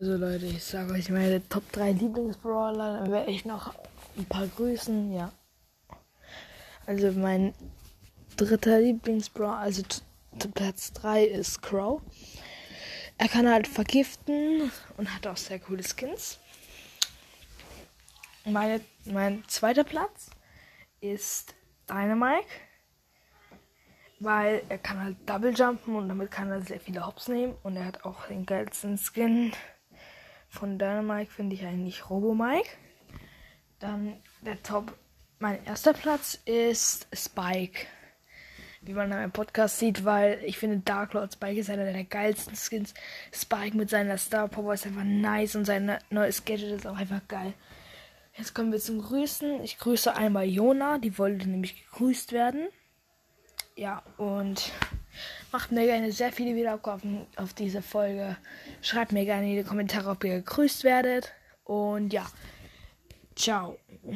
Also Leute, ich sage euch meine Top 3 Lieblingsbrawler, dann werde ich noch ein paar grüßen, ja. Also mein dritter Lieblingsbrawler, also Platz 3 ist Crow. Er kann halt vergiften und hat auch sehr coole Skins. Meine, mein zweiter Platz ist Dynamite. Weil er kann halt Double Jumpen und damit kann er sehr viele Hops nehmen. Und er hat auch den geilsten Skin von Dynamite, finde ich eigentlich Robo Mike. Dann der Top, mein erster Platz ist Spike wie man in meinem Podcast sieht, weil ich finde Dark Lord Spike ist einer der geilsten Skins. Spike mit seiner Star Power ist einfach nice und sein neues Gadget ist auch einfach geil. Jetzt kommen wir zum Grüßen. Ich grüße einmal Jona, die wollte nämlich gegrüßt werden. Ja, und macht mir gerne sehr viele Wiedergaben auf diese Folge. Schreibt mir gerne in die Kommentare, ob ihr gegrüßt werdet. Und ja, ciao.